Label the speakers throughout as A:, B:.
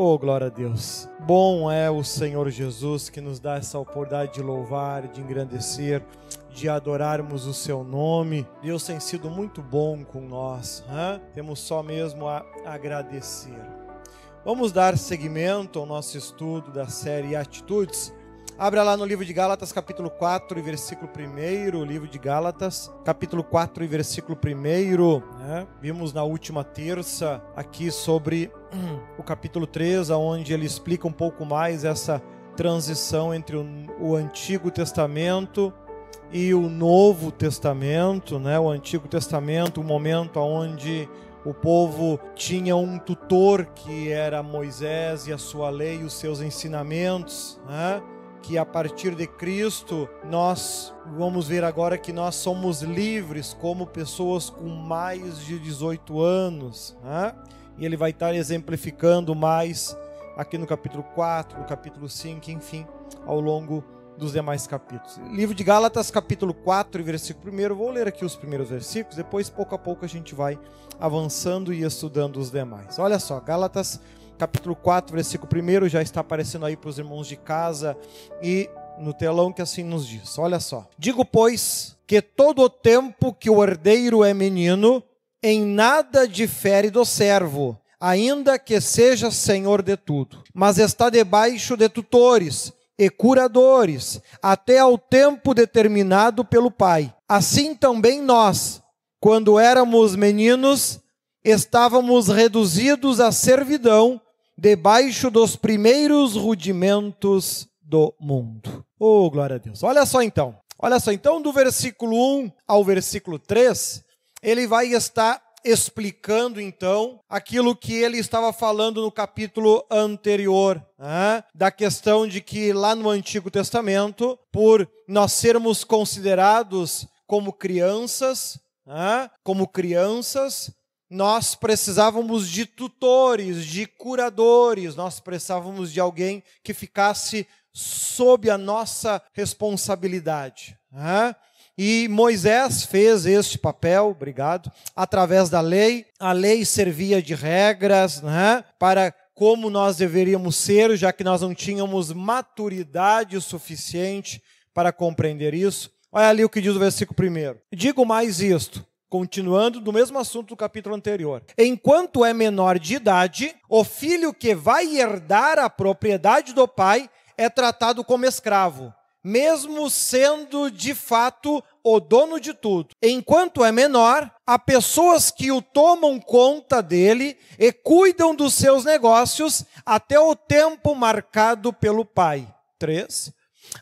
A: Oh, glória a Deus. Bom é o Senhor Jesus que nos dá essa oportunidade de louvar, de engrandecer, de adorarmos o seu nome. Deus tem sido muito bom com nós. Hein? Temos só mesmo a agradecer. Vamos dar seguimento ao nosso estudo da série Atitudes. Abra lá no livro de Gálatas, capítulo 4 e versículo 1. Livro de Gálatas, capítulo 4 e versículo 1. Né? Vimos na última terça aqui sobre o capítulo 3, onde ele explica um pouco mais essa transição entre o, Antigo Testamento e o Novo Testamento, né? O Antigo Testamento, o momento onde o povo tinha um tutor que era Moisés e a sua lei, os seus ensinamentos, né? Que a partir de Cristo nós vamos ver agora que nós somos livres como pessoas com mais de 18 anos. Né? E ele vai estar exemplificando mais aqui no capítulo 4, no capítulo 5, enfim, ao longo dos demais capítulos. Livro de Gálatas, capítulo 4, versículo 1. Vou ler aqui os primeiros versículos, depois, pouco a pouco, a gente vai avançando e estudando os demais. Olha só, Gálatas capítulo 4, versículo 1, já está aparecendo aí para os irmãos de casa e no telão que assim nos diz. Olha só. Digo, pois, que todo o tempo que o herdeiro é menino, em nada difere do servo, ainda que seja senhor de tudo, mas está debaixo de tutores e curadores, até ao tempo determinado pelo Pai. Assim também nós, quando éramos meninos, estávamos reduzidos à servidão debaixo dos primeiros rudimentos do mundo. Oh, glória a Deus. Olha só então. Olha só, então, do versículo 1 ao versículo 3, ele vai estar explicando então aquilo que ele estava falando no capítulo anterior, né? da questão de que lá no Antigo Testamento, por nós sermos considerados como crianças, né? como crianças, nós precisávamos de tutores, de curadores, nós precisávamos de alguém que ficasse sob a nossa responsabilidade. Né? E Moisés fez este papel, obrigado, através da lei. A lei servia de regras né, para como nós deveríamos ser, já que nós não tínhamos maturidade suficiente para compreender isso. Olha ali o que diz o versículo primeiro. Digo mais isto: Continuando do mesmo assunto do capítulo anterior. Enquanto é menor de idade, o filho que vai herdar a propriedade do pai é tratado como escravo, mesmo sendo de fato o dono de tudo. Enquanto é menor, há pessoas que o tomam conta dele e cuidam dos seus negócios até o tempo marcado pelo pai. 3.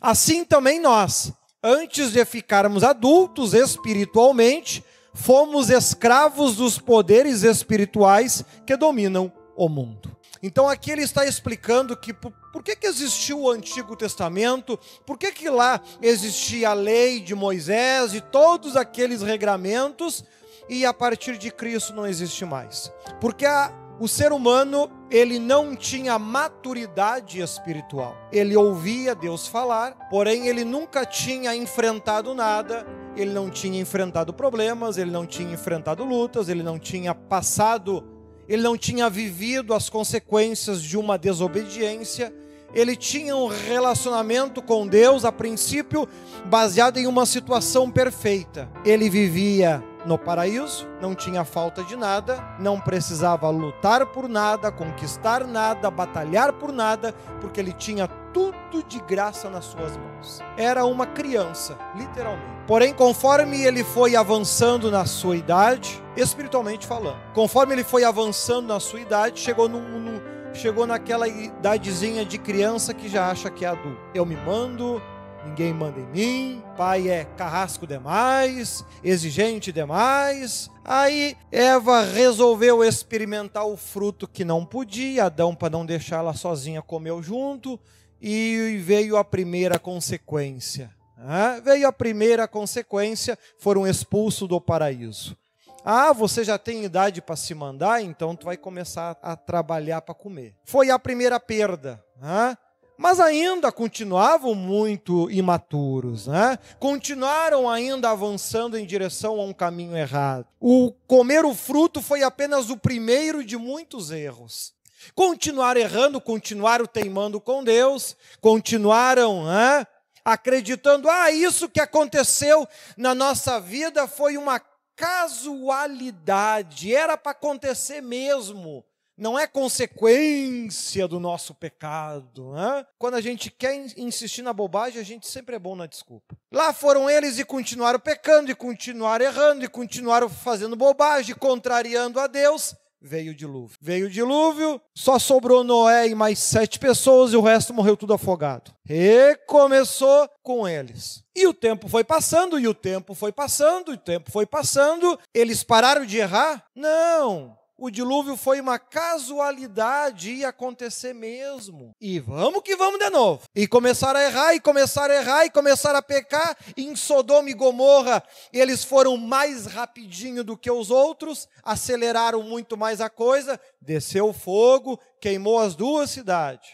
A: Assim também nós, antes de ficarmos adultos espiritualmente, fomos escravos dos poderes espirituais que dominam o mundo. Então aqui ele está explicando que por, por que, que existiu o Antigo Testamento, por que, que lá existia a lei de Moisés e todos aqueles regramentos, e a partir de Cristo não existe mais. Porque a, o ser humano, ele não tinha maturidade espiritual. Ele ouvia Deus falar, porém ele nunca tinha enfrentado nada, ele não tinha enfrentado problemas, ele não tinha enfrentado lutas, ele não tinha passado, ele não tinha vivido as consequências de uma desobediência. Ele tinha um relacionamento com Deus, a princípio, baseado em uma situação perfeita. Ele vivia no paraíso, não tinha falta de nada, não precisava lutar por nada, conquistar nada, batalhar por nada, porque ele tinha tudo de graça nas suas mãos. Era uma criança, literalmente. Porém, conforme ele foi avançando na sua idade, espiritualmente falando, conforme ele foi avançando na sua idade, chegou num, num chegou naquela idadezinha de criança que já acha que é adulto. Eu me mando, ninguém manda em mim, pai é carrasco demais, exigente demais. Aí Eva resolveu experimentar o fruto que não podia, Adão, para não deixar ela sozinha, comeu junto, e veio a primeira consequência. Ah, veio a primeira consequência, foram expulsos do paraíso. Ah, você já tem idade para se mandar, então tu vai começar a trabalhar para comer. Foi a primeira perda. Ah? Mas ainda continuavam muito imaturos, né? continuaram ainda avançando em direção a um caminho errado. O comer o fruto foi apenas o primeiro de muitos erros. continuaram errando, continuaram teimando com Deus, continuaram né, acreditando, ah, isso que aconteceu na nossa vida foi uma casualidade, era para acontecer mesmo não é consequência do nosso pecado. Né? Quando a gente quer insistir na bobagem, a gente sempre é bom na desculpa. Lá foram eles e continuaram pecando, e continuaram errando, e continuaram fazendo bobagem, contrariando a Deus. Veio o dilúvio. Veio o dilúvio, só sobrou Noé e mais sete pessoas, e o resto morreu tudo afogado. Recomeçou com eles. E o tempo foi passando, e o tempo foi passando, e o tempo foi passando. Eles pararam de errar? Não o dilúvio foi uma casualidade, ia acontecer mesmo. E vamos que vamos de novo. E começaram a errar, e começaram a errar, e começaram a pecar. E em Sodoma e Gomorra, eles foram mais rapidinho do que os outros, aceleraram muito mais a coisa, desceu o fogo, queimou as duas cidades.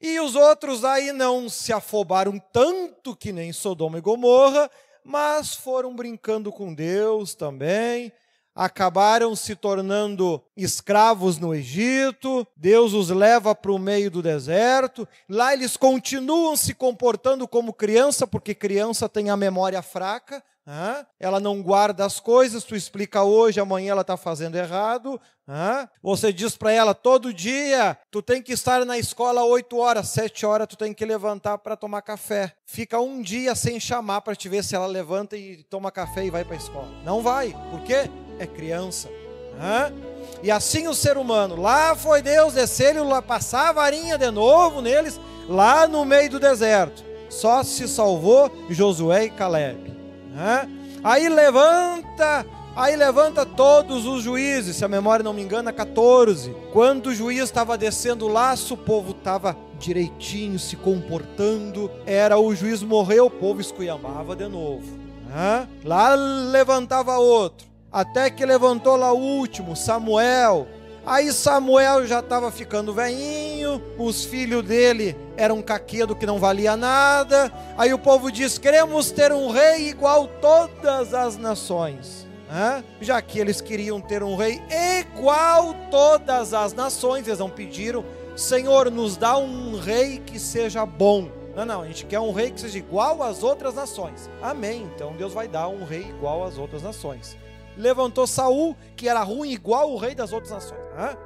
A: E os outros aí não se afobaram tanto que nem Sodoma e Gomorra, mas foram brincando com Deus também acabaram se tornando escravos no Egito, Deus os leva para o meio do deserto, lá eles continuam se comportando como criança, porque criança tem a memória fraca, né? ela não guarda as coisas, tu explica hoje, amanhã ela está fazendo errado. Né? Você diz para ela todo dia, tu tem que estar na escola 8 horas, 7 horas tu tem que levantar para tomar café. Fica um dia sem chamar para te ver se ela levanta e toma café e vai para a escola. Não vai, por quê? É criança. Né? E assim o ser humano, lá foi Deus descer e passar a varinha de novo neles, lá no meio do deserto. Só se salvou Josué e Caleb. Aí levanta, aí levanta todos os juízes, se a memória não me engana, 14. Quando o juiz estava descendo o laço, o povo estava direitinho, se comportando. Era o juiz morreu, o povo esculhambava de novo. Lá levantava outro até que levantou lá o último, Samuel. Aí Samuel já estava ficando velhinho, os filhos dele eram caquedo que não valia nada. Aí o povo diz: queremos ter um rei igual todas as nações. Já que eles queriam ter um rei igual todas as nações, eles não pediram, Senhor, nos dá um rei que seja bom. Não, não, a gente quer um rei que seja igual às outras nações. Amém. Então Deus vai dar um rei igual às outras nações levantou Saul, que era ruim igual o rei das outras nações.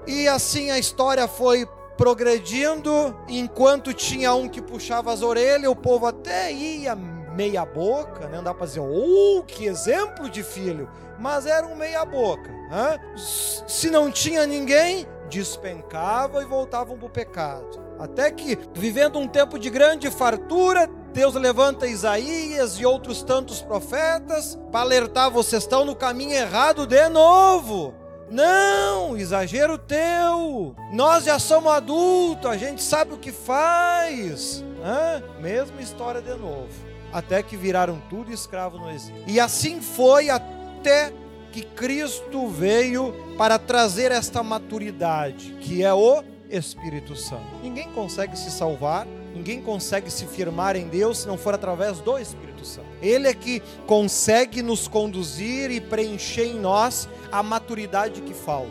A: E assim a história foi progredindo, enquanto tinha um que puxava as orelhas, o povo até ia meia boca, né? não dá para dizer, oh, que exemplo de filho, mas era um meia boca. Né? Se não tinha ninguém, despencava e voltavam para o pecado. Até que, vivendo um tempo de grande fartura, Deus levanta Isaías e outros tantos profetas para alertar: vocês estão no caminho errado de novo. Não, exagero teu. Nós já somos adultos, a gente sabe o que faz. Hã? Mesma história de novo. Até que viraram tudo escravo no exílio. E assim foi até que Cristo veio para trazer esta maturidade, que é o Espírito Santo. Ninguém consegue se salvar Ninguém consegue se firmar em Deus se não for através do Espírito Santo. Ele é que consegue nos conduzir e preencher em nós a maturidade que falta.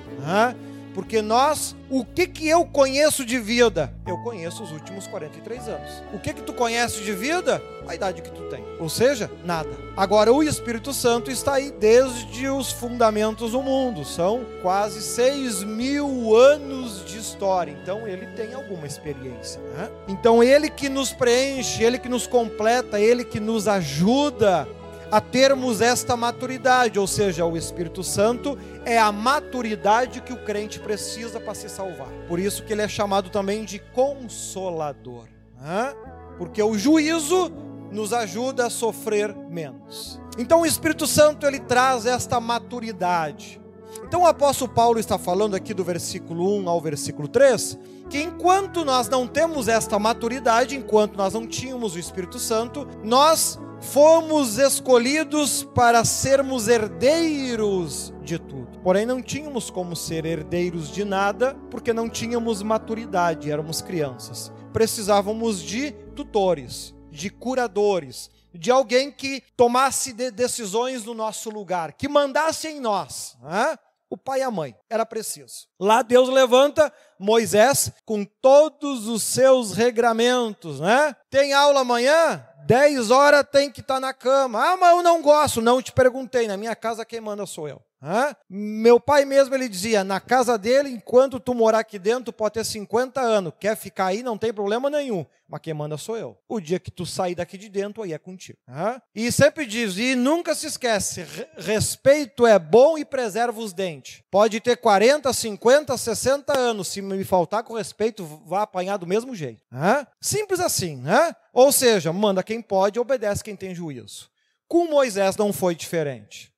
A: Porque nós, o que que eu conheço de vida? Eu conheço os últimos 43 anos. O que que tu conhece de vida? A idade que tu tem. Ou seja, nada. Agora, o Espírito Santo está aí desde os fundamentos do mundo. São quase 6 mil anos de história. Então, ele tem alguma experiência. Né? Então, ele que nos preenche, ele que nos completa, ele que nos ajuda a termos esta maturidade, ou seja, o Espírito Santo é a maturidade que o crente precisa para se salvar. Por isso que ele é chamado também de consolador, né? porque o juízo nos ajuda a sofrer menos. Então o Espírito Santo ele traz esta maturidade. Então o apóstolo Paulo está falando aqui do versículo 1 ao versículo 3, que enquanto nós não temos esta maturidade, enquanto nós não tínhamos o Espírito Santo, nós fomos escolhidos para sermos herdeiros de tudo. Porém, não tínhamos como ser herdeiros de nada, porque não tínhamos maturidade, éramos crianças. Precisávamos de tutores, de curadores, de alguém que tomasse de decisões no nosso lugar, que mandasse em nós. Né? o pai e a mãe. Era preciso. Lá Deus levanta Moisés com todos os seus regramentos, né? Tem aula amanhã? 10 horas tem que estar tá na cama. Ah, mas eu não gosto. Não te perguntei. Na minha casa quem manda sou eu. Hã? Meu pai mesmo ele dizia: na casa dele, enquanto tu morar aqui dentro, tu pode ter 50 anos. Quer ficar aí, não tem problema nenhum. Mas quem manda sou eu. O dia que tu sair daqui de dentro, aí é contigo. Hã? E sempre diz, e nunca se esquece: respeito é bom e preserva os dentes. Pode ter 40, 50, 60 anos. Se me faltar com respeito, vai apanhar do mesmo jeito. Hã? Simples assim. Né? Ou seja, manda quem pode, obedece quem tem juízo. Com Moisés não foi diferente.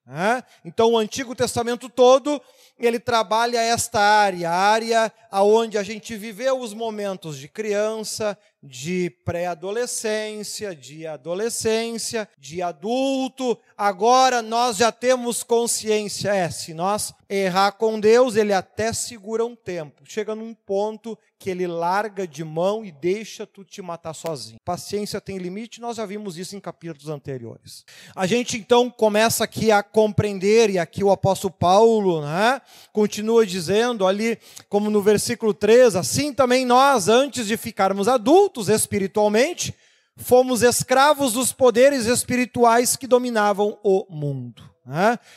A: Então, o Antigo Testamento todo, ele trabalha esta área, a área aonde a gente viveu os momentos de criança, de pré-adolescência, de adolescência, de adulto. Agora nós já temos consciência, é, se nós errar com Deus, ele até segura um tempo. Chega num ponto que ele larga de mão e deixa tu te matar sozinho. Paciência tem limite, nós já vimos isso em capítulos anteriores. A gente então começa aqui a compreender, e aqui o apóstolo Paulo né, continua dizendo ali, como no versículo 3, assim também nós, antes de ficarmos adultos espiritualmente, fomos escravos dos poderes espirituais que dominavam o mundo.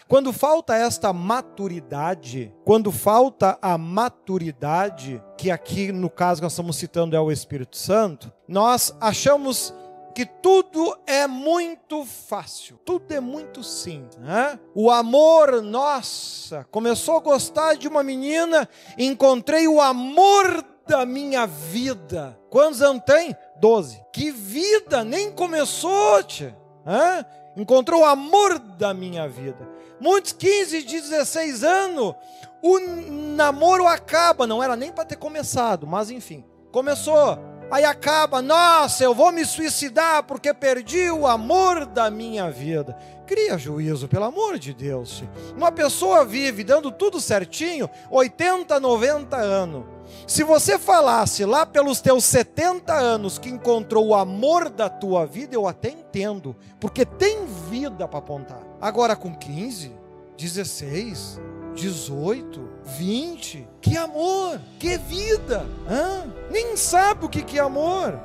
A: Quando falta esta maturidade, quando falta a maturidade, que aqui no caso nós estamos citando é o Espírito Santo, nós achamos que tudo é muito fácil, tudo é muito simples. Né? O amor, nossa, começou a gostar de uma menina, encontrei o amor da minha vida. Quantos anos tem? Doze. Que vida, nem começou, tia. Hã? encontrou o amor da minha vida. Muitos 15, 16 anos, o namoro acaba, não era nem para ter começado, mas enfim, começou. Aí acaba, nossa, eu vou me suicidar porque perdi o amor da minha vida. Cria juízo, pelo amor de Deus. Uma pessoa vive dando tudo certinho, 80, 90 anos. Se você falasse lá pelos teus 70 anos que encontrou o amor da tua vida, eu até entendo, porque tem vida para apontar. Agora com 15, 16, 18, 20, que amor, que vida, Hã? nem sabe o que, é amor.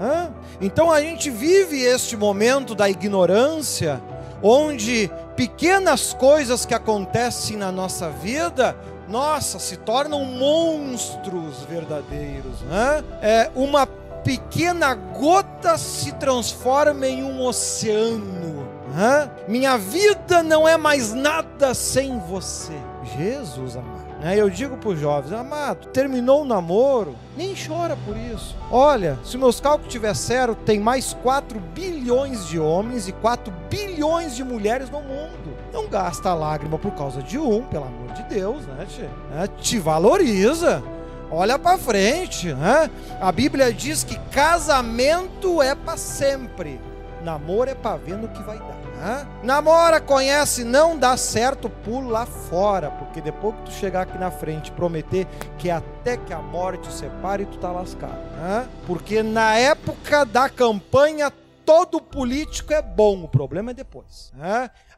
A: Hã? Então a gente vive este momento da ignorância, onde pequenas coisas que acontecem na nossa vida nossa, se tornam monstros verdadeiros. É, uma pequena gota se transforma em um oceano. Minha vida não é mais nada sem você. Jesus amado. Né? Eu digo para os jovens, amado, terminou o namoro, nem chora por isso. Olha, se meus cálculos estiver certo, tem mais 4 bilhões de homens e 4 bilhões de mulheres no mundo. Não gasta lágrima por causa de um, pelo amor de Deus, né? Te, né? te valoriza. Olha para frente, né? A Bíblia diz que casamento é para sempre. Namoro é para ver no que vai dar. Namora, conhece, não dá certo, pula fora, porque depois que tu chegar aqui na frente prometer que até que a morte separe, tu tá lascado. Porque na época da campanha todo político é bom, o problema é depois.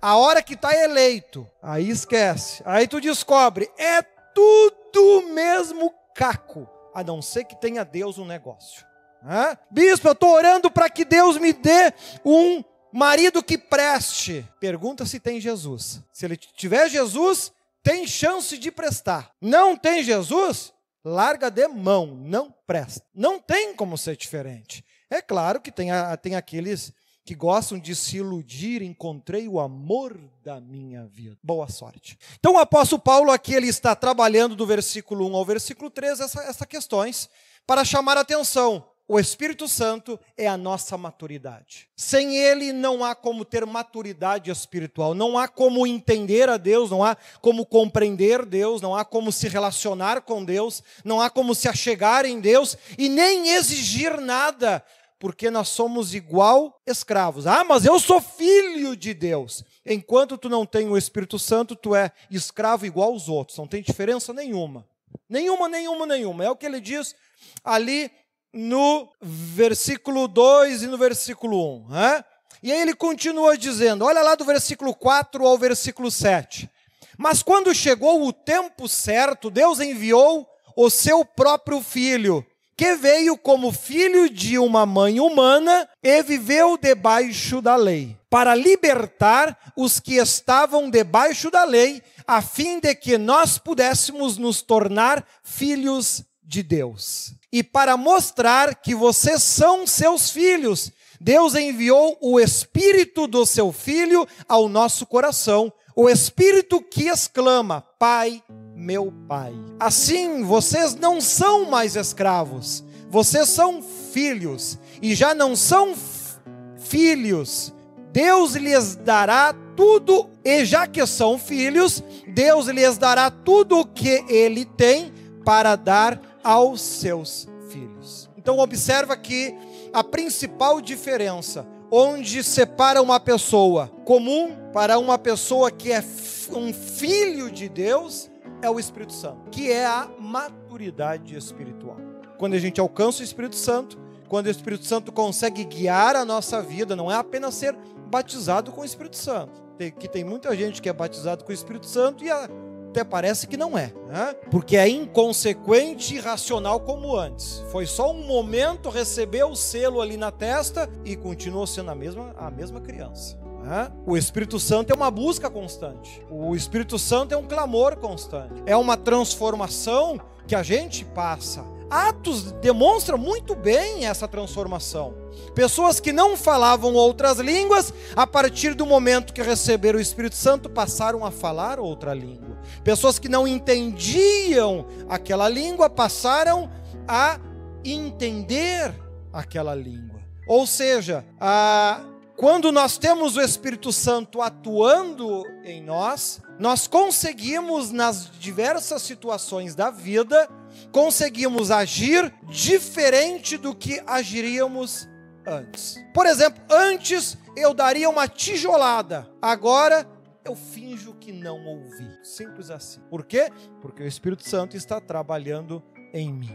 A: A hora que está eleito, aí esquece. Aí tu descobre, é tudo mesmo caco, a não ser que tenha Deus um negócio. Né? Bispo, eu estou orando para que Deus me dê um marido que preste. Pergunta se tem Jesus. Se ele tiver Jesus, tem chance de prestar. Não tem Jesus? Larga de mão, não presta. Não tem como ser diferente. É claro que tem, tem aqueles que gostam de se iludir, encontrei o amor da minha vida. Boa sorte. Então o apóstolo Paulo aqui ele está trabalhando do versículo 1 ao versículo 3 essas essa questões para chamar a atenção. O Espírito Santo é a nossa maturidade. Sem ele não há como ter maturidade espiritual, não há como entender a Deus, não há como compreender Deus, não há como se relacionar com Deus, não há como se achegar em Deus e nem exigir nada porque nós somos igual escravos. Ah, mas eu sou filho de Deus. Enquanto tu não tem o Espírito Santo, tu é escravo igual aos outros. Não tem diferença nenhuma. Nenhuma, nenhuma, nenhuma. É o que ele diz ali no versículo 2 e no versículo 1. Né? E aí ele continua dizendo, olha lá do versículo 4 ao versículo 7. Mas quando chegou o tempo certo, Deus enviou o seu próprio filho, que veio como filho de uma mãe humana e viveu debaixo da lei, para libertar os que estavam debaixo da lei, a fim de que nós pudéssemos nos tornar filhos de Deus. E para mostrar que vocês são seus filhos, Deus enviou o Espírito do seu Filho ao nosso coração, o Espírito que exclama: Pai, meu Pai. Assim, vocês não são mais escravos, vocês são filhos, e já não são filhos, Deus lhes dará tudo, e já que são filhos, Deus lhes dará tudo o que ele tem para dar aos seus filhos. Então observa que a principal diferença onde separa uma pessoa comum para uma pessoa que é um filho de Deus é o Espírito Santo, que é a maturidade espiritual. Quando a gente alcança o Espírito Santo, quando o Espírito Santo consegue guiar a nossa vida, não é apenas ser batizado com o Espírito Santo. que tem muita gente que é batizado com o Espírito Santo e até parece que não é, né? porque é inconsequente e irracional como antes. Foi só um momento, recebeu o selo ali na testa e continuou sendo a mesma, a mesma criança. Né? O Espírito Santo é uma busca constante. O Espírito Santo é um clamor constante. É uma transformação que a gente passa. Atos demonstra muito bem essa transformação. Pessoas que não falavam outras línguas, a partir do momento que receberam o Espírito Santo, passaram a falar outra língua. Pessoas que não entendiam aquela língua, passaram a entender aquela língua. Ou seja, a, quando nós temos o Espírito Santo atuando em nós, nós conseguimos, nas diversas situações da vida, conseguimos agir diferente do que agiríamos antes. Por exemplo, antes eu daria uma tijolada, agora eu finjo que não ouvi. Simples assim. Por quê? Porque o Espírito Santo está trabalhando em mim.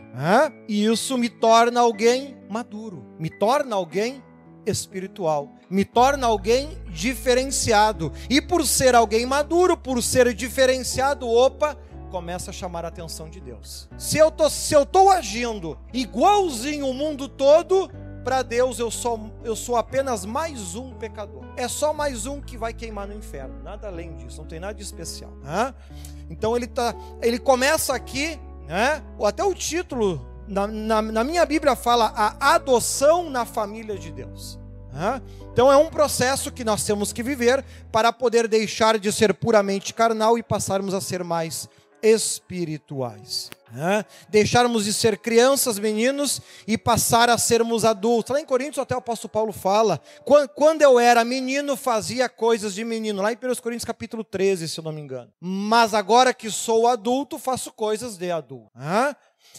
A: E isso me torna alguém maduro, me torna alguém espiritual, me torna alguém diferenciado. E por ser alguém maduro, por ser diferenciado, opa, começa a chamar a atenção de Deus. Se eu tô, se eu tô agindo igualzinho o mundo todo, para Deus eu sou, eu sou apenas mais um pecador. É só mais um que vai queimar no inferno. Nada além disso, não tem nada de especial. Né? Então ele, tá, ele começa aqui, né? até o título na, na, na, minha Bíblia fala a adoção na família de Deus. Então é um processo que nós temos que viver para poder deixar de ser puramente carnal e passarmos a ser mais espirituais. Né? Deixarmos de ser crianças, meninos e passar a sermos adultos. Lá em Coríntios, até o apóstolo Paulo fala: quando eu era menino, fazia coisas de menino. Lá em 1 Coríntios, capítulo 13, se eu não me engano. Mas agora que sou adulto, faço coisas de adulto. Né?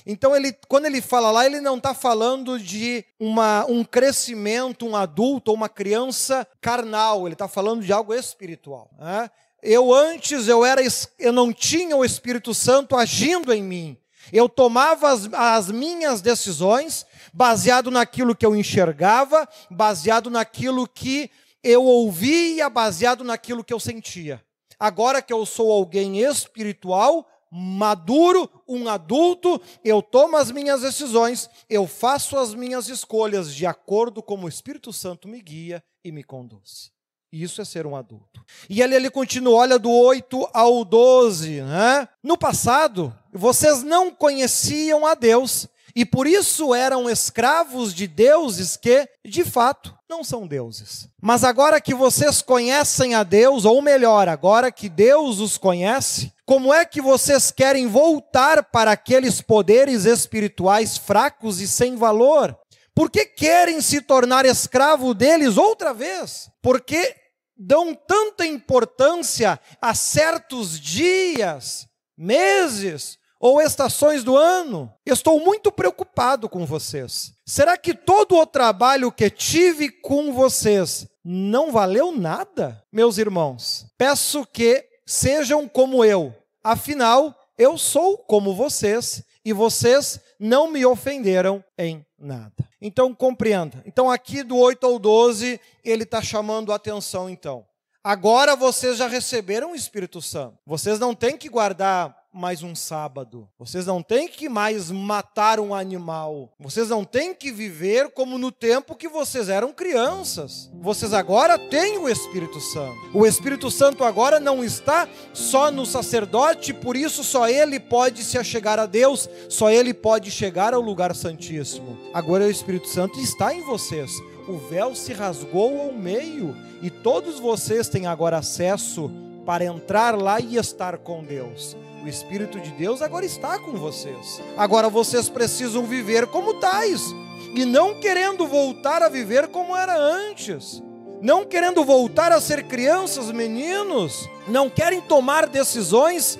A: Então, ele, quando ele fala lá, ele não está falando de uma, um crescimento, um adulto ou uma criança carnal, ele está falando de algo espiritual. Né? Eu antes eu era eu não tinha o Espírito Santo agindo em mim. Eu tomava as, as minhas decisões baseado naquilo que eu enxergava, baseado naquilo que eu ouvia, baseado naquilo que eu sentia. Agora que eu sou alguém espiritual, maduro, um adulto, eu tomo as minhas decisões, eu faço as minhas escolhas de acordo com o Espírito Santo me guia e me conduz. Isso é ser um adulto. E ele, ele continua, olha do 8 ao 12. Né? No passado, vocês não conheciam a Deus e por isso eram escravos de deuses que, de fato, não são deuses. Mas agora que vocês conhecem a Deus, ou melhor, agora que Deus os conhece, como é que vocês querem voltar para aqueles poderes espirituais fracos e sem valor? Por que querem se tornar escravo deles outra vez? Porque dão tanta importância a certos dias, meses ou estações do ano? Estou muito preocupado com vocês. Será que todo o trabalho que tive com vocês não valeu nada? Meus irmãos, peço que sejam como eu. Afinal, eu sou como vocês e vocês não me ofenderam em nada. Então compreenda. Então aqui do 8 ao 12, ele está chamando a atenção então. Agora vocês já receberam o Espírito Santo. Vocês não têm que guardar mais um sábado. Vocês não têm que mais matar um animal. Vocês não têm que viver como no tempo que vocês eram crianças. Vocês agora têm o Espírito Santo. O Espírito Santo agora não está só no sacerdote, por isso só ele pode se achegar a Deus, só ele pode chegar ao lugar santíssimo. Agora o Espírito Santo está em vocês. O véu se rasgou ao meio e todos vocês têm agora acesso para entrar lá e estar com Deus. O Espírito de Deus agora está com vocês. Agora vocês precisam viver como tais e não querendo voltar a viver como era antes. Não querendo voltar a ser crianças, meninos, não querem tomar decisões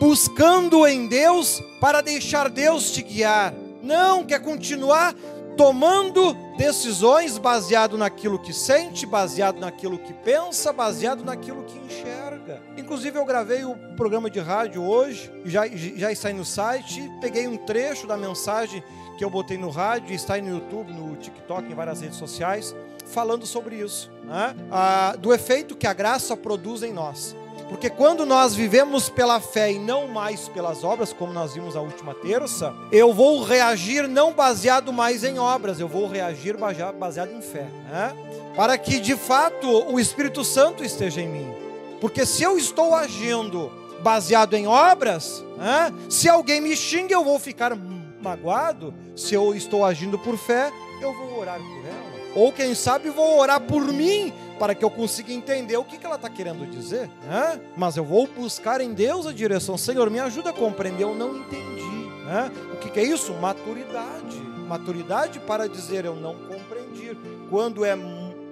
A: buscando em Deus para deixar Deus te guiar. Não, quer continuar tomando decisões baseado naquilo que sente, baseado naquilo que pensa, baseado naquilo que enxerga. Inclusive eu gravei o programa de rádio hoje, já, já está aí no site, peguei um trecho da mensagem que eu botei no rádio, está aí no YouTube, no TikTok, em várias redes sociais, falando sobre isso, né? ah, do efeito que a graça produz em nós. Porque quando nós vivemos pela fé e não mais pelas obras, como nós vimos a última terça, eu vou reagir não baseado mais em obras, eu vou reagir baseado em fé. Né? Para que de fato o Espírito Santo esteja em mim. Porque se eu estou agindo baseado em obras, né? se alguém me xinga, eu vou ficar magoado. Se eu estou agindo por fé, eu vou orar por ela. Ou quem sabe vou orar por mim para que eu consiga entender o que, que ela está querendo dizer. Né? Mas eu vou buscar em Deus a direção. Senhor, me ajuda a compreender. Eu não entendi. Né? O que, que é isso? Maturidade. Maturidade para dizer eu não compreendi. Quando é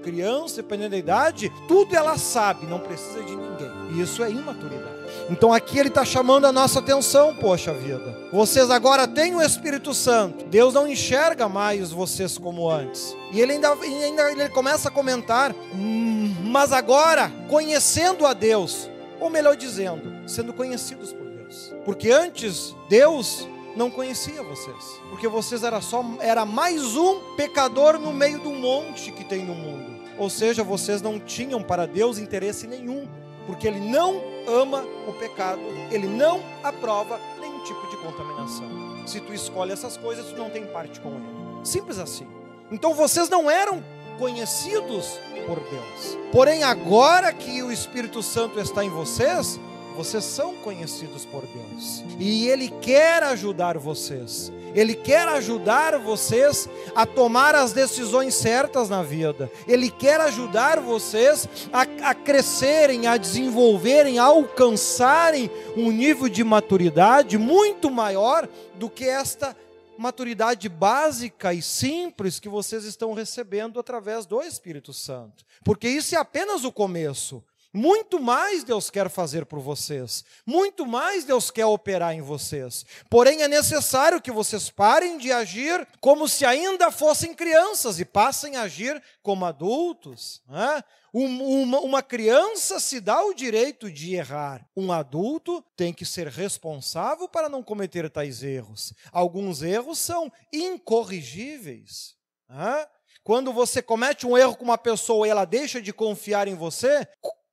A: criança, dependendo da idade, tudo ela sabe, não precisa de ninguém. E isso é imaturidade. Então aqui ele está chamando a nossa atenção, poxa vida. Vocês agora têm o Espírito Santo. Deus não enxerga mais vocês como antes. E ele ainda, ainda ele começa a comentar, hum, mas agora, conhecendo a Deus, ou melhor dizendo, sendo conhecidos por Deus. Porque antes, Deus não conhecia vocês. Porque vocês era só era mais um pecador no meio do monte que tem no mundo. Ou seja, vocês não tinham para Deus interesse nenhum porque ele não ama o pecado, ele não aprova nenhum tipo de contaminação. Se tu escolhe essas coisas, tu não tem parte com ele. Simples assim. Então vocês não eram conhecidos por Deus. Porém, agora que o Espírito Santo está em vocês, vocês são conhecidos por Deus. E ele quer ajudar vocês. Ele quer ajudar vocês a tomar as decisões certas na vida. Ele quer ajudar vocês a, a crescerem, a desenvolverem, a alcançarem um nível de maturidade muito maior do que esta maturidade básica e simples que vocês estão recebendo através do Espírito Santo. Porque isso é apenas o começo. Muito mais Deus quer fazer por vocês, muito mais Deus quer operar em vocês. Porém, é necessário que vocês parem de agir como se ainda fossem crianças e passem a agir como adultos. Né? Uma, uma criança se dá o direito de errar, um adulto tem que ser responsável para não cometer tais erros. Alguns erros são incorrigíveis. Né? Quando você comete um erro com uma pessoa e ela deixa de confiar em você,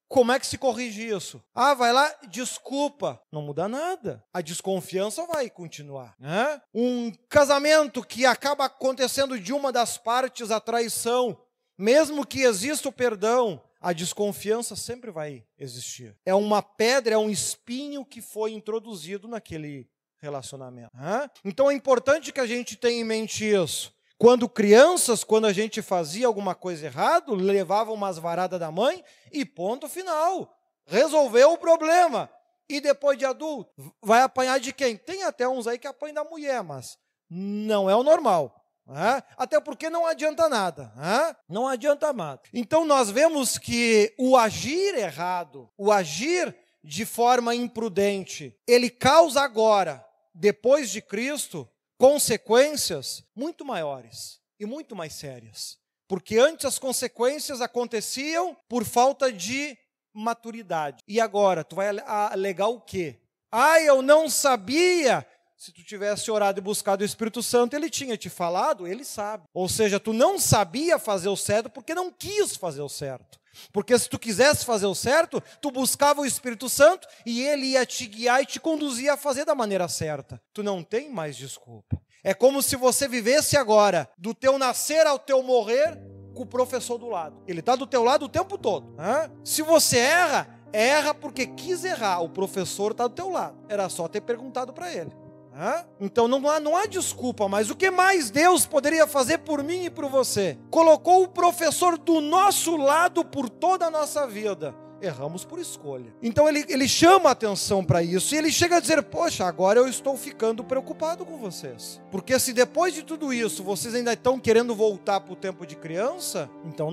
A: como é que se corrige isso? Ah, vai lá, desculpa. Não muda nada. A desconfiança vai continuar. Né? Um casamento que acaba acontecendo de uma das partes a traição, mesmo que exista o perdão, a desconfiança sempre vai existir. É uma pedra, é um espinho que foi introduzido naquele relacionamento. Né? Então é importante que a gente tenha em mente isso. Quando crianças, quando a gente fazia alguma coisa errada, levavam umas varadas da mãe e ponto final. Resolveu o problema. E depois de adulto, vai apanhar de quem? Tem até uns aí que apanham da mulher, mas não é o normal. Né? Até porque não adianta nada. Né? Não adianta nada. Então nós vemos que o agir errado, o agir de forma imprudente, ele causa agora, depois de Cristo, consequências muito maiores e muito mais sérias. Porque antes as consequências aconteciam por falta de maturidade. E agora, tu vai alegar o quê? Ah, eu não sabia. Se tu tivesse orado e buscado o Espírito Santo, ele tinha te falado, ele sabe. Ou seja, tu não sabia fazer o certo porque não quis fazer o certo. Porque se tu quisesse fazer o certo, tu buscava o Espírito Santo e ele ia te guiar e te conduzir a fazer da maneira certa. Tu não tem mais desculpa. É como se você vivesse agora, do teu nascer ao teu morrer, com o professor do lado. Ele está do teu lado o tempo todo. Né? Se você erra, erra porque quis errar. O professor está do teu lado. Era só ter perguntado para ele. Então não há, não há desculpa, mas o que mais Deus poderia fazer por mim e por você? Colocou o professor do nosso lado por toda a nossa vida. Erramos por escolha. Então ele, ele chama a atenção para isso e ele chega a dizer: Poxa, agora eu estou ficando preocupado com vocês. Porque se depois de tudo isso vocês ainda estão querendo voltar para o tempo de criança, então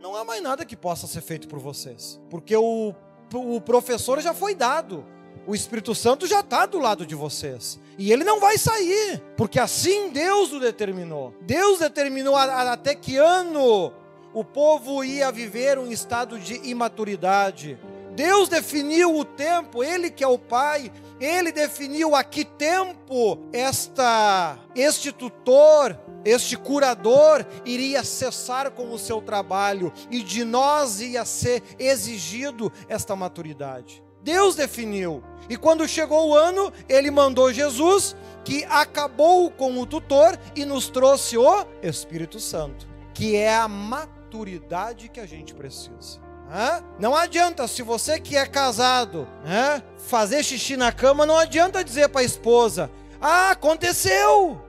A: não há mais nada que possa ser feito por vocês. Porque o, o professor já foi dado o Espírito Santo já está do lado de vocês. E ele não vai sair, porque assim Deus o determinou. Deus determinou até que ano o povo ia viver um estado de imaturidade. Deus definiu o tempo, Ele que é o Pai, Ele definiu a que tempo esta, este tutor, este curador iria cessar com o seu trabalho e de nós ia ser exigido esta maturidade. Deus definiu. E quando chegou o ano, ele mandou Jesus, que acabou com o tutor e nos trouxe o Espírito Santo, que é a maturidade que a gente precisa. Não adianta, se você que é casado, fazer xixi na cama, não adianta dizer para a esposa: Ah, aconteceu!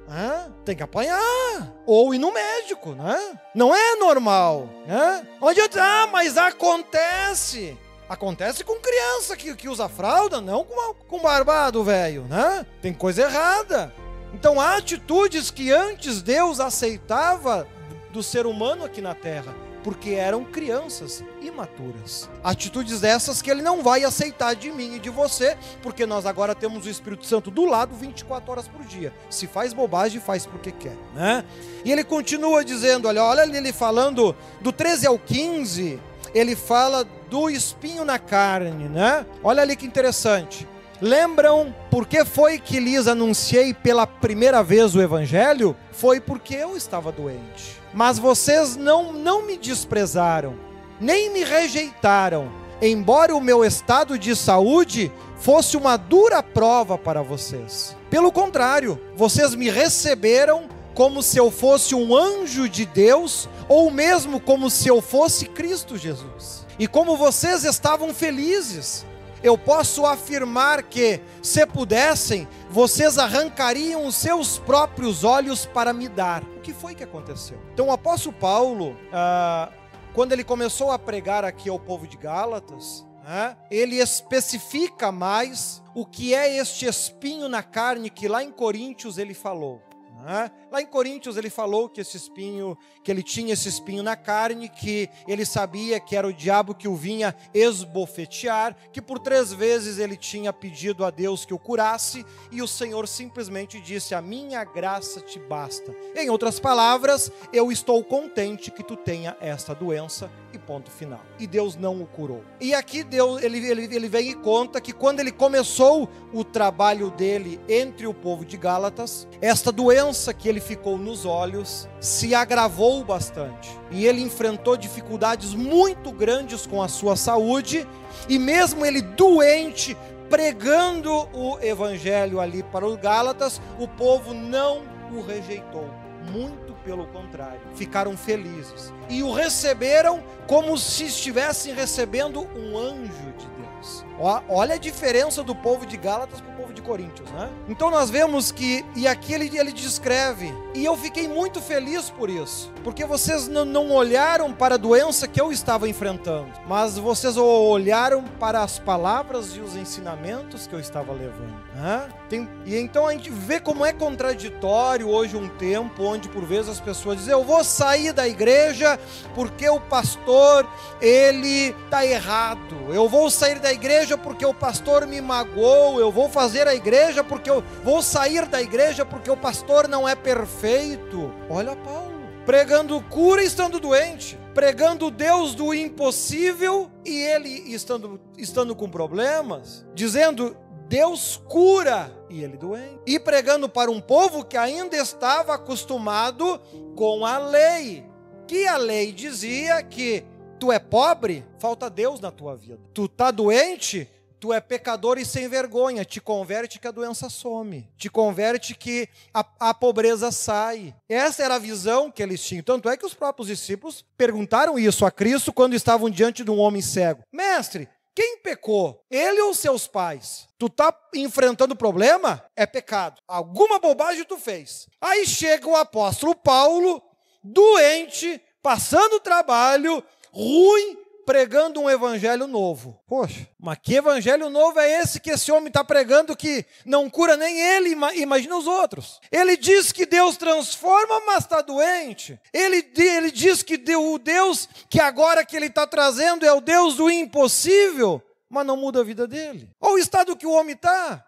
A: Tem que apanhar. Ou ir no médico, né? Não é normal. Né? Não adianta, ah, mas acontece. Acontece com criança que, que usa fralda, não com, com barbado velho, né? Tem coisa errada. Então há atitudes que antes Deus aceitava do ser humano aqui na terra, porque eram crianças imaturas. Atitudes dessas que ele não vai aceitar de mim e de você, porque nós agora temos o Espírito Santo do lado 24 horas por dia. Se faz bobagem, faz porque quer, né? E ele continua dizendo, olha, olha ele falando do 13 ao 15, ele fala do espinho na carne, né? Olha ali que interessante. Lembram por que foi que lhes anunciei pela primeira vez o evangelho? Foi porque eu estava doente. Mas vocês não não me desprezaram, nem me rejeitaram, embora o meu estado de saúde fosse uma dura prova para vocês. Pelo contrário, vocês me receberam como se eu fosse um anjo de Deus, ou mesmo como se eu fosse Cristo Jesus. E como vocês estavam felizes, eu posso afirmar que, se pudessem, vocês arrancariam os seus próprios olhos para me dar. O que foi que aconteceu? Então, o apóstolo Paulo, ah, quando ele começou a pregar aqui ao povo de Gálatas, ah, ele especifica mais o que é este espinho na carne que lá em Coríntios ele falou. Né? Lá em Coríntios ele falou que esse espinho, que ele tinha esse espinho na carne, que ele sabia que era o diabo que o vinha esbofetear, que por três vezes ele tinha pedido a Deus que o curasse e o Senhor simplesmente disse: A minha graça te basta. Em outras palavras, eu estou contente que tu tenha esta doença e ponto final. E Deus não o curou. E aqui Deus ele, ele, ele vem e conta que quando ele começou o trabalho dele entre o povo de Gálatas, esta doença que ele ficou nos olhos se agravou bastante. E ele enfrentou dificuldades muito grandes com a sua saúde, e mesmo ele doente, pregando o evangelho ali para os Gálatas, o povo não o rejeitou. Muito pelo contrário, ficaram felizes e o receberam como se estivessem recebendo um anjo de Deus. Olha a diferença do povo de Gálatas para o povo de Coríntios, né? Então nós vemos que, e aqui ele, ele descreve, e eu fiquei muito feliz por isso, porque vocês não olharam para a doença que eu estava enfrentando, mas vocês olharam para as palavras e os ensinamentos que eu estava levando. Né? Tem, e então a gente vê como é contraditório hoje um tempo onde por vezes as pessoas dizem: Eu vou sair da igreja porque o pastor ele está errado. Eu vou sair da igreja porque o pastor me magoou. Eu vou fazer a igreja porque eu vou sair da igreja porque o pastor não é perfeito. Olha Paulo pregando cura estando doente, pregando o Deus do impossível e ele estando, estando com problemas, dizendo Deus cura e ele doente. E pregando para um povo que ainda estava acostumado com a lei, que a lei dizia que Tu é pobre? Falta Deus na tua vida. Tu tá doente? Tu é pecador e sem vergonha. Te converte que a doença some. Te converte que a, a, pobreza sai. Essa era a visão que eles tinham. Tanto é que os próprios discípulos perguntaram isso a Cristo quando estavam diante de um homem cego: Mestre, quem pecou? Ele ou seus pais? Tu tá enfrentando problema? É pecado. Alguma bobagem tu fez. Aí chega o apóstolo Paulo, doente, passando trabalho, ruim, pregando um evangelho novo. Poxa, mas que evangelho novo é esse que esse homem está pregando que não cura nem ele, imagina os outros. Ele diz que Deus transforma, mas está doente. Ele, ele diz que o Deus que agora que ele está trazendo é o Deus do impossível, mas não muda a vida dele. Olha o estado que o homem está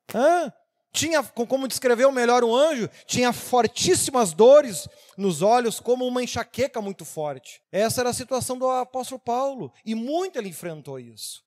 A: tinha, como descreveu melhor o anjo, tinha fortíssimas dores nos olhos, como uma enxaqueca muito forte. Essa era a situação do apóstolo Paulo, e muito ele enfrentou isso.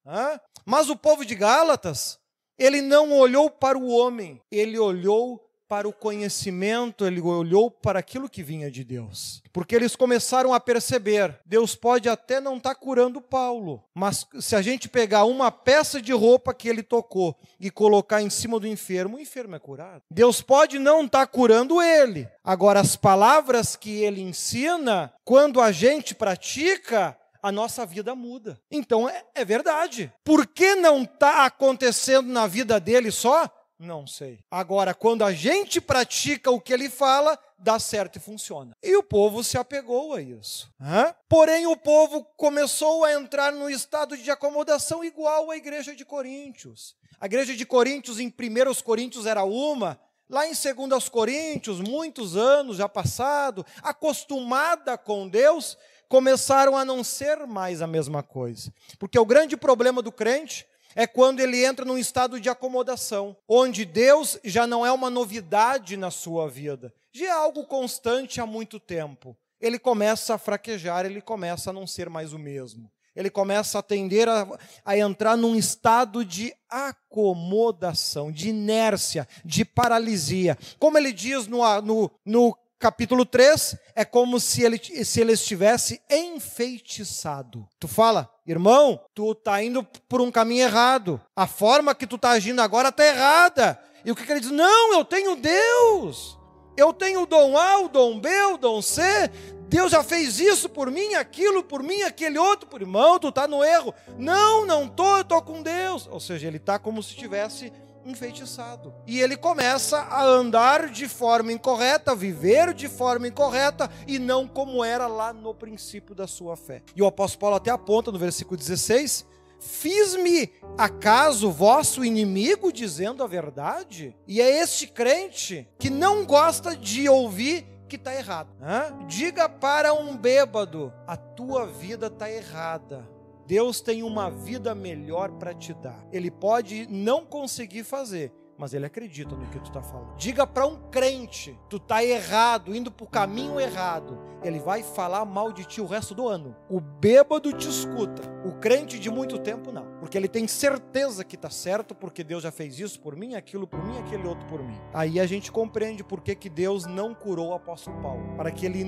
A: Mas o povo de Gálatas, ele não olhou para o homem, ele olhou para o conhecimento, ele olhou para aquilo que vinha de Deus. Porque eles começaram a perceber: Deus pode até não estar tá curando Paulo, mas se a gente pegar uma peça de roupa que ele tocou e colocar em cima do enfermo, o enfermo é curado. Deus pode não estar tá curando ele. Agora, as palavras que ele ensina, quando a gente pratica, a nossa vida muda. Então é, é verdade. Por que não está acontecendo na vida dele só? Não sei. Agora, quando a gente pratica o que ele fala, dá certo e funciona. E o povo se apegou a isso. Hã? Porém, o povo começou a entrar no estado de acomodação igual à igreja de Coríntios. A igreja de Coríntios, em 1 Coríntios, era uma. Lá em 2 Coríntios, muitos anos já passado, acostumada com Deus, começaram a não ser mais a mesma coisa. Porque o grande problema do crente é quando ele entra num estado de acomodação, onde Deus já não é uma novidade na sua vida, já é algo constante há muito tempo. Ele começa a fraquejar, ele começa a não ser mais o mesmo. Ele começa a tender a, a entrar num estado de acomodação, de inércia, de paralisia. Como ele diz no, no, no capítulo 3, é como se ele, se ele estivesse enfeitiçado. Tu fala, irmão, tu está indo por um caminho errado. A forma que tu está agindo agora está errada. E o que, que ele diz? Não, eu tenho Deus. Eu tenho o dom A, o dom B, o dom C. Deus já fez isso por mim, aquilo por mim, aquele outro por irmão, tu está no erro. Não, não estou, eu estou com Deus. Ou seja, ele está como se estivesse enfeitiçado. E ele começa a andar de forma incorreta, viver de forma incorreta e não como era lá no princípio da sua fé. E o apóstolo Paulo até aponta no versículo 16: Fiz-me acaso vosso inimigo dizendo a verdade? E é este crente que não gosta de ouvir que está errado. Hã? Diga para um bêbado: a tua vida está errada. Deus tem uma vida melhor para te dar. Ele pode não conseguir fazer, mas ele acredita no que tu está falando. Diga para um crente, tu está errado, indo para o caminho errado. Ele vai falar mal de ti o resto do ano. O bêbado te escuta. O crente de muito tempo não, porque ele tem certeza que está certo, porque Deus já fez isso por mim, aquilo por mim, aquele outro por mim. Aí a gente compreende por que, que Deus não curou o apóstolo Paulo, para que ele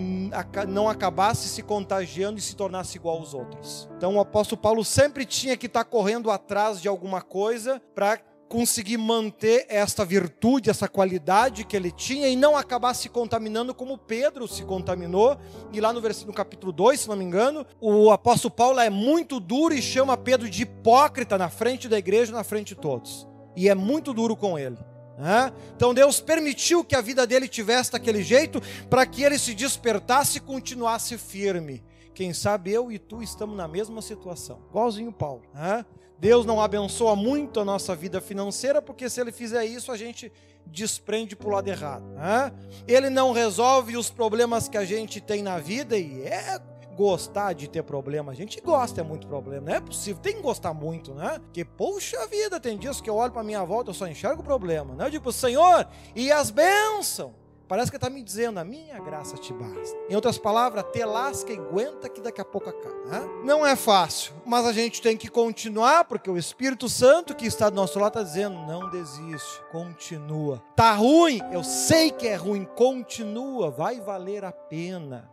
A: não acabasse se contagiando e se tornasse igual aos outros. Então o apóstolo Paulo sempre tinha que estar tá correndo atrás de alguma coisa para conseguir manter esta virtude, essa qualidade que ele tinha e não acabar se contaminando como Pedro se contaminou. E lá no versículo no capítulo 2, se não me engano, o apóstolo Paulo é muito duro e chama Pedro de hipócrita na frente da igreja, na frente de todos. E é muito duro com ele. Né? Então Deus permitiu que a vida dele tivesse daquele jeito para que ele se despertasse e continuasse firme. Quem sabe eu e tu estamos na mesma situação, igualzinho Paulo. Né? Deus não abençoa muito a nossa vida financeira, porque se Ele fizer isso, a gente desprende para o lado errado. Né? Ele não resolve os problemas que a gente tem na vida, e é gostar de ter problema. A gente gosta, é muito problema. Não é possível, tem que gostar muito, né? Porque, poxa vida, tem dias que eu olho para minha volta, eu só enxergo o problema. Né? Eu digo, Senhor, e as bênçãos? Parece que está me dizendo, a minha graça te basta. Em outras palavras, te lasca e aguenta que daqui a pouco acaba. Não é fácil, mas a gente tem que continuar, porque o Espírito Santo que está do nosso lado está dizendo, não desiste, continua. Tá ruim, eu sei que é ruim, continua, vai valer a pena.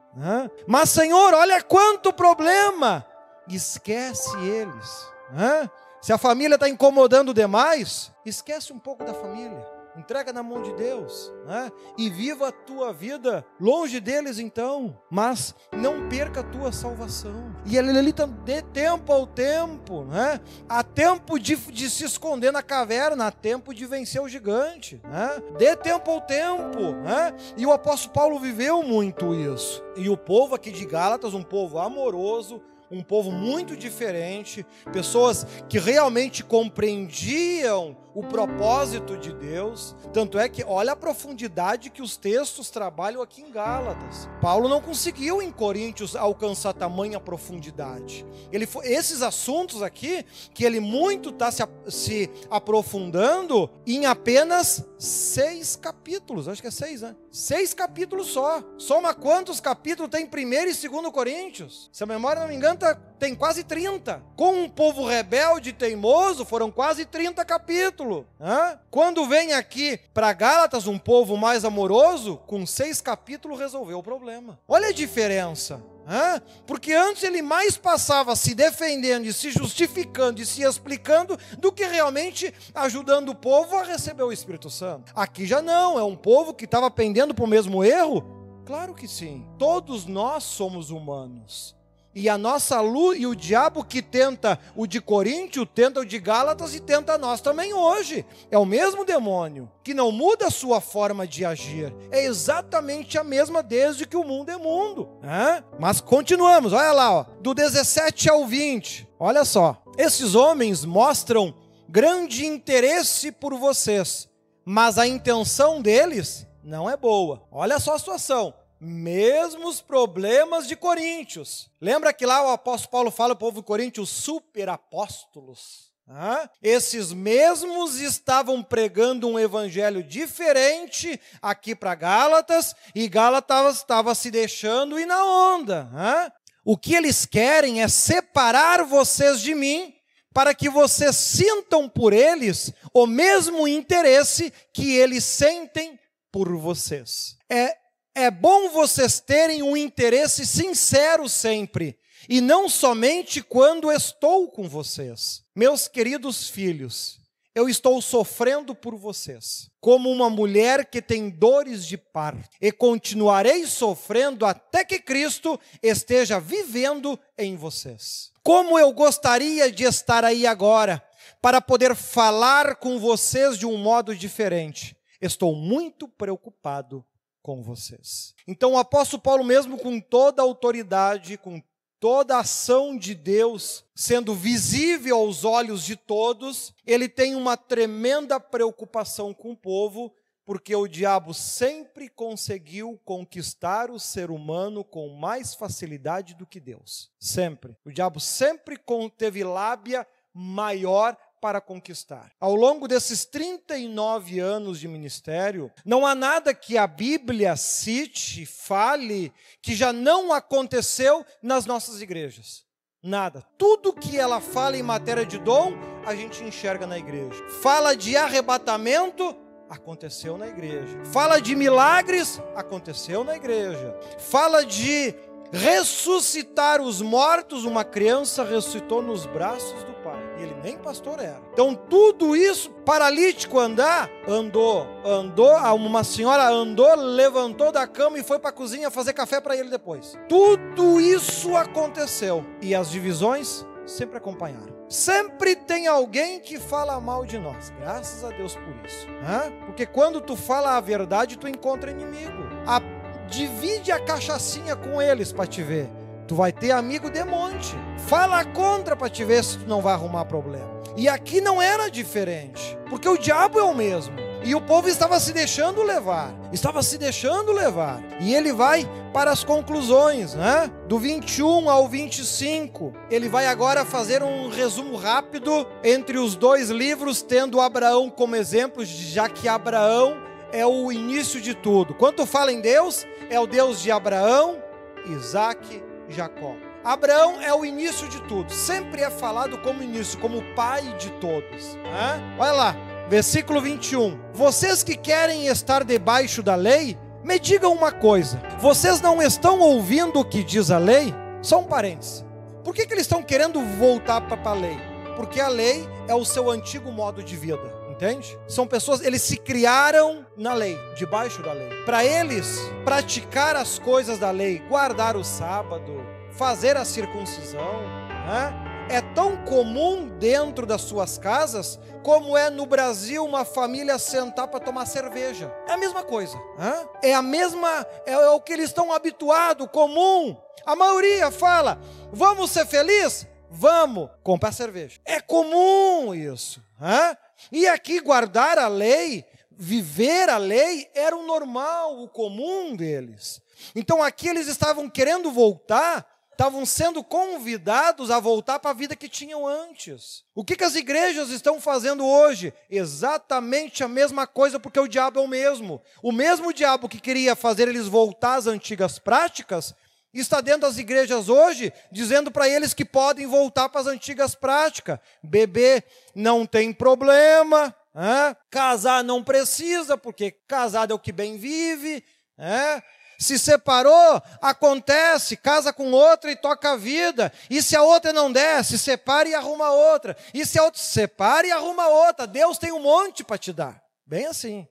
A: Mas Senhor, olha quanto problema. esquece eles. Se a família está incomodando demais, esquece um pouco da família entrega na mão de Deus, né? E viva a tua vida longe deles então, mas não perca a tua salvação. E ele ali dê tempo ao tempo, né? Há tempo de, de se esconder na caverna, há tempo de vencer o gigante, né? Dê tempo ao tempo, né? E o apóstolo Paulo viveu muito isso. E o povo aqui de Gálatas, um povo amoroso, um povo muito diferente, pessoas que realmente compreendiam o propósito de Deus. Tanto é que olha a profundidade que os textos trabalham aqui em Gálatas. Paulo não conseguiu em Coríntios alcançar tamanha profundidade. Ele foi, esses assuntos aqui que ele muito está se, se aprofundando em apenas seis capítulos. Acho que é seis, né? Seis capítulos só. Soma quantos capítulos tem primeiro e segundo Coríntios? Se a memória não me engano, tá, tem quase 30. Com um povo rebelde e teimoso, foram quase 30 capítulos. Quando vem aqui para Gálatas, um povo mais amoroso, com seis capítulos resolveu o problema. Olha a diferença. Hã? Porque antes ele mais passava se defendendo e se justificando e se explicando do que realmente ajudando o povo a receber o Espírito Santo. Aqui já não, é um povo que estava pendendo para o mesmo erro? Claro que sim. Todos nós somos humanos. E a nossa luz, e o diabo que tenta o de Coríntio, tenta o de Gálatas e tenta nós também hoje. É o mesmo demônio, que não muda a sua forma de agir. É exatamente a mesma desde que o mundo é mundo. Né? Mas continuamos, olha lá, ó, do 17 ao 20. Olha só. Esses homens mostram grande interesse por vocês, mas a intenção deles não é boa. Olha só a situação mesmos problemas de Coríntios. Lembra que lá o apóstolo Paulo fala ao povo de Coríntios, superapóstolos. Ah, esses mesmos estavam pregando um evangelho diferente aqui para Gálatas, e Gálatas estava se deixando ir na onda. Ah, o que eles querem é separar vocês de mim, para que vocês sintam por eles o mesmo interesse que eles sentem por vocês. É é bom vocês terem um interesse sincero sempre, e não somente quando estou com vocês. Meus queridos filhos, eu estou sofrendo por vocês, como uma mulher que tem dores de parto, e continuarei sofrendo até que Cristo esteja vivendo em vocês. Como eu gostaria de estar aí agora, para poder falar com vocês de um modo diferente. Estou muito preocupado com vocês. Então o apóstolo Paulo, mesmo com toda a autoridade, com toda a ação de Deus sendo visível aos olhos de todos, ele tem uma tremenda preocupação com o povo, porque o diabo sempre conseguiu conquistar o ser humano com mais facilidade do que Deus. Sempre. O diabo sempre teve lábia maior para conquistar. Ao longo desses 39 anos de ministério, não há nada que a Bíblia cite, fale, que já não aconteceu nas nossas igrejas. Nada. Tudo que ela fala em matéria de dom, a gente enxerga na igreja. Fala de arrebatamento, aconteceu na igreja. Fala de milagres, aconteceu na igreja. Fala de ressuscitar os mortos, uma criança ressuscitou nos braços do pai. Nem pastor era. Então, tudo isso, paralítico andar, andou, andou, uma senhora andou, levantou da cama e foi para a cozinha fazer café para ele depois. Tudo isso aconteceu. E as divisões sempre acompanharam. Sempre tem alguém que fala mal de nós. Graças a Deus por isso. Porque quando tu fala a verdade, tu encontra inimigo. A, divide a cachaçinha com eles para te ver. Tu vai ter amigo de monte. Fala contra para te ver se tu não vai arrumar problema. E aqui não era diferente, porque o diabo é o mesmo. E o povo estava se deixando levar, estava se deixando levar. E ele vai para as conclusões, né? Do 21 ao 25. Ele vai agora fazer um resumo rápido entre os dois livros, tendo Abraão como exemplo, já que Abraão é o início de tudo. Quando fala em Deus, é o Deus de Abraão, Isaac Jacó. Abraão é o início de tudo, sempre é falado como início, como pai de todos. Né? Olha lá, versículo 21. Vocês que querem estar debaixo da lei, me digam uma coisa: vocês não estão ouvindo o que diz a lei? Só um parênteses. Por que, que eles estão querendo voltar para a lei? Porque a lei é o seu antigo modo de vida. Entende? São pessoas, eles se criaram na lei, debaixo da lei. Para eles, praticar as coisas da lei, guardar o sábado, fazer a circuncisão, né? é tão comum dentro das suas casas como é no Brasil uma família sentar para tomar cerveja. É a mesma coisa. Hein? É a mesma, é, é o que eles estão habituados, comum. A maioria fala: vamos ser felizes? Vamos comprar cerveja. É comum isso. Hein? E aqui guardar a lei, viver a lei, era o normal, o comum deles. Então aqui eles estavam querendo voltar, estavam sendo convidados a voltar para a vida que tinham antes. O que, que as igrejas estão fazendo hoje? Exatamente a mesma coisa, porque o diabo é o mesmo. O mesmo diabo que queria fazer eles voltar às antigas práticas, está dentro das igrejas hoje, dizendo para eles que podem voltar para as antigas práticas. Beber não tem problema, é? casar não precisa, porque casado é o que bem vive. É? Se separou, acontece, casa com outra e toca a vida. E se a outra não der, se separa e arruma outra. E se a outra se separa e arruma outra. Deus tem um monte para te dar. Bem assim.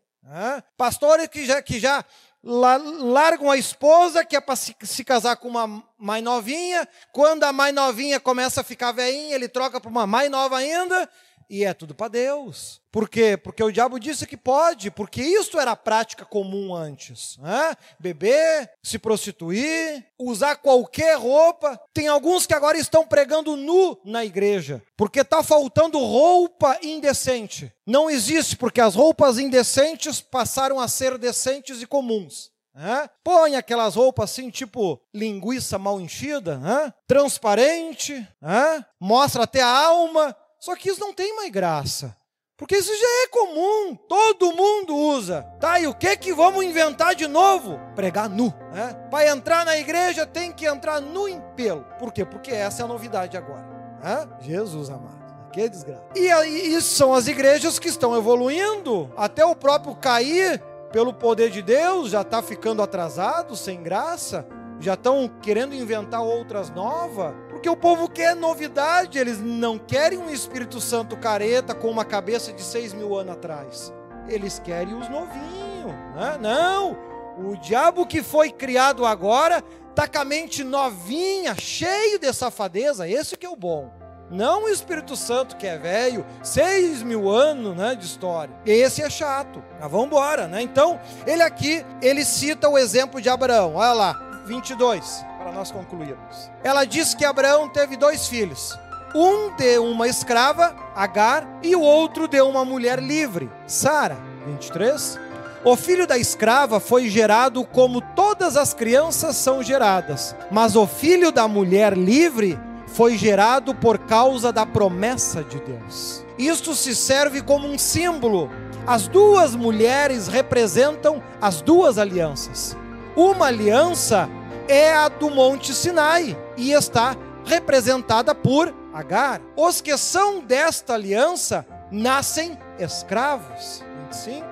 A: Pastores que já, que já largam a esposa, que é para se, casar com uma mais novinha. Quando a mais novinha começa a ficar velhinha, ele troca para uma mais nova ainda. E é tudo para Deus. Por quê? Porque o diabo disse que pode, porque isso era prática comum antes. Né? Beber, se prostituir, usar qualquer roupa. Tem alguns que agora estão pregando nu na igreja, porque está faltando roupa indecente. Não existe, porque as roupas indecentes passaram a ser decentes e comuns. É? Põe aquelas roupas assim, tipo linguiça mal enchida, é? transparente, é? mostra até a alma, só que isso não tem mais graça. Porque isso já é comum, todo mundo usa. Tá, e o que que vamos inventar de novo? Pregar nu. Né? Para entrar na igreja tem que entrar nu em pelo. Por quê? Porque essa é a novidade agora. Né? Jesus amado. Que desgraça. E isso são as igrejas que estão evoluindo. Até o próprio cair, pelo poder de Deus, já está ficando atrasado, sem graça. Já estão querendo inventar outras novas. Porque o povo quer novidade, eles não querem um Espírito Santo careta com uma cabeça de seis mil anos atrás. Eles querem os novinhos. Né? Não, o diabo que foi criado agora está com a mente novinha, cheio de safadeza. Esse que é o bom. Não o Espírito Santo que é velho, seis mil anos né, de história. Esse é chato. Mas vamos embora, né? Então, ele aqui, ele cita o exemplo de Abraão. Olha lá, 22, para nós concluirmos. Ela diz que Abraão teve dois filhos. Um de uma escrava, Agar, e o outro de uma mulher livre, Sara. 23. O filho da escrava foi gerado como todas as crianças são geradas, mas o filho da mulher livre foi gerado por causa da promessa de Deus. Isto se serve como um símbolo. As duas mulheres representam as duas alianças. Uma aliança é a do Monte Sinai e está representada por Agar. Os que são desta aliança nascem escravos. 25.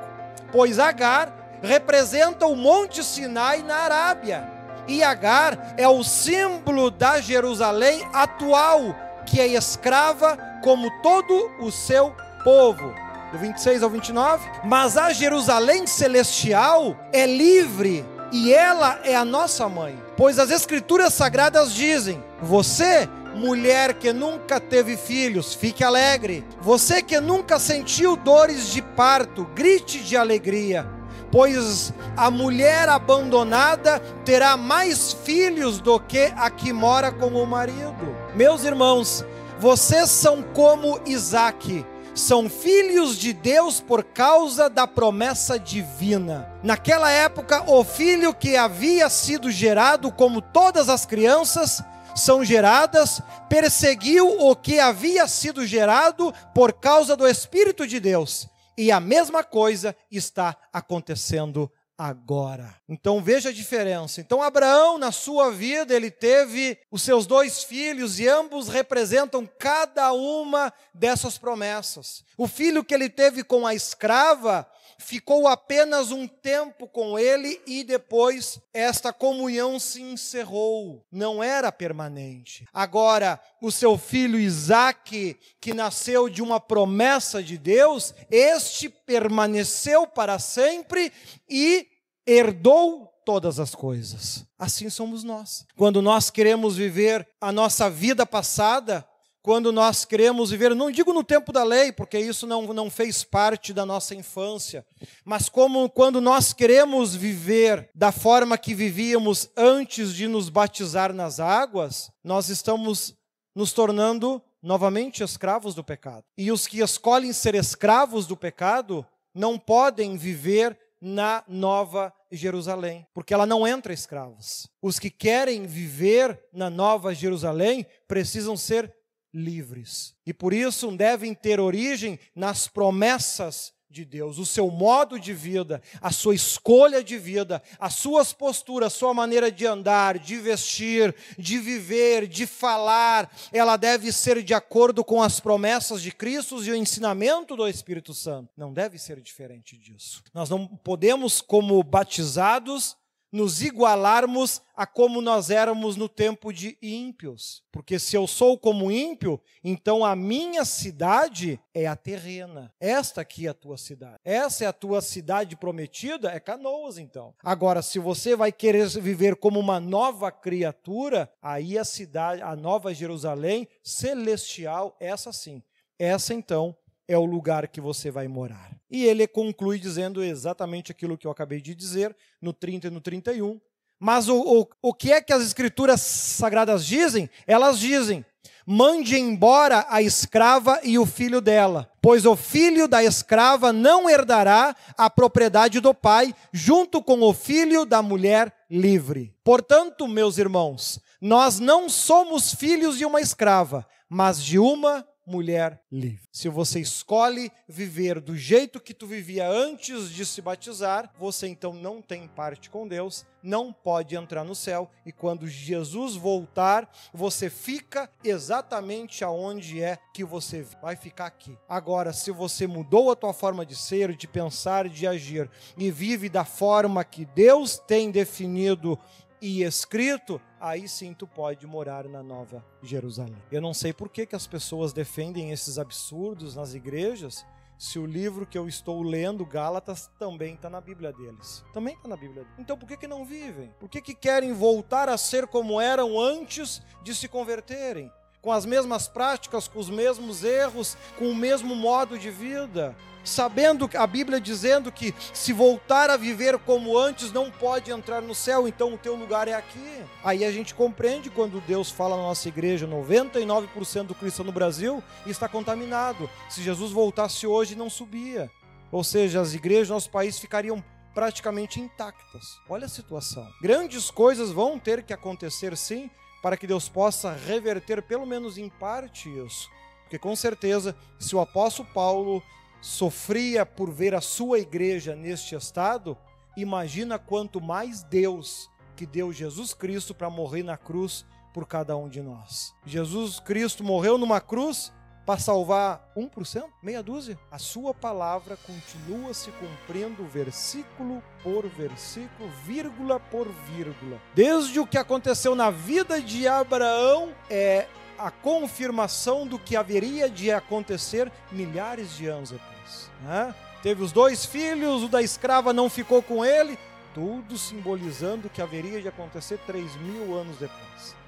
A: Pois Agar representa o Monte Sinai na Arábia. E Agar é o símbolo da Jerusalém atual, que é escrava como todo o seu povo. Do 26 ao 29. Mas a Jerusalém celestial é livre e ela é a nossa mãe. Pois as Escrituras Sagradas dizem: Você, mulher que nunca teve filhos, fique alegre. Você que nunca sentiu dores de parto, grite de alegria. Pois a mulher abandonada terá mais filhos do que a que mora com o marido. Meus irmãos, vocês são como Isaac são filhos de Deus por causa da promessa divina. Naquela época, o filho que havia sido gerado, como todas as crianças são geradas, perseguiu o que havia sido gerado por causa do Espírito de Deus. E a mesma coisa está acontecendo agora. Então veja a diferença. Então Abraão, na sua vida, ele teve os seus dois filhos e ambos representam cada uma dessas promessas. O filho que ele teve com a escrava ficou apenas um tempo com ele e depois esta comunhão se encerrou, não era permanente. Agora, o seu filho Isaque, que nasceu de uma promessa de Deus, este permaneceu para sempre e herdou todas as coisas. Assim somos nós. Quando nós queremos viver a nossa vida passada, quando nós queremos viver, não digo no tempo da lei, porque isso não, não fez parte da nossa infância, mas como quando nós queremos viver da forma que vivíamos antes de nos batizar nas águas, nós estamos nos tornando novamente escravos do pecado. E os que escolhem ser escravos do pecado não podem viver na nova Jerusalém, porque ela não entra escravos. Os que querem viver na nova Jerusalém precisam ser livres. E por isso devem ter origem nas promessas de Deus, o seu modo de vida, a sua escolha de vida, as suas posturas, a sua maneira de andar, de vestir, de viver, de falar, ela deve ser de acordo com as promessas de Cristo e o ensinamento do Espírito Santo. Não deve ser diferente disso. Nós não podemos, como batizados, nos igualarmos a como nós éramos no tempo de ímpios. Porque se eu sou como ímpio, então a minha cidade é a terrena. Esta aqui é a tua cidade. Essa é a tua cidade prometida, é Canoas então. Agora, se você vai querer viver como uma nova criatura, aí a cidade, a nova Jerusalém celestial, essa sim. Essa então é o lugar que você vai morar. E ele conclui dizendo exatamente aquilo que eu acabei de dizer, no 30 e no 31. Mas o, o, o que é que as escrituras sagradas dizem? Elas dizem: mande embora a escrava e o filho dela, pois o filho da escrava não herdará a propriedade do pai, junto com o filho da mulher livre. Portanto, meus irmãos, nós não somos filhos de uma escrava, mas de uma mulher livre. Se você escolhe viver do jeito que tu vivia antes de se batizar, você então não tem parte com Deus, não pode entrar no céu e quando Jesus voltar, você fica exatamente aonde é que você vai ficar aqui. Agora, se você mudou a tua forma de ser, de pensar, de agir e vive da forma que Deus tem definido e escrito, aí sim tu pode morar na Nova Jerusalém. Eu não sei por que, que as pessoas defendem esses absurdos nas igrejas, se o livro que eu estou lendo, Gálatas, também está na Bíblia deles. Também está na Bíblia deles. Então por que, que não vivem? Por que, que querem voltar a ser como eram antes de se converterem? Com as mesmas práticas, com os mesmos erros, com o mesmo modo de vida? sabendo a Bíblia dizendo que se voltar a viver como antes não pode entrar no céu, então o teu lugar é aqui. Aí a gente compreende quando Deus fala na nossa igreja, 99% do cristão no Brasil está contaminado. Se Jesus voltasse hoje não subia. Ou seja, as igrejas do nosso país ficariam praticamente intactas. Olha a situação. Grandes coisas vão ter que acontecer sim, para que Deus possa reverter pelo menos em parte isso. Porque com certeza, se o apóstolo Paulo sofria por ver a sua igreja neste estado, imagina quanto mais Deus que deu Jesus Cristo para morrer na cruz por cada um de nós. Jesus Cristo morreu numa cruz para salvar 1%, meia dúzia. A sua palavra continua se cumprindo versículo por versículo, vírgula por vírgula. Desde o que aconteceu na vida de Abraão é a confirmação do que haveria de acontecer milhares de anos depois. Né? Teve os dois filhos, o da escrava não ficou com ele, tudo simbolizando o que haveria de acontecer três mil anos depois.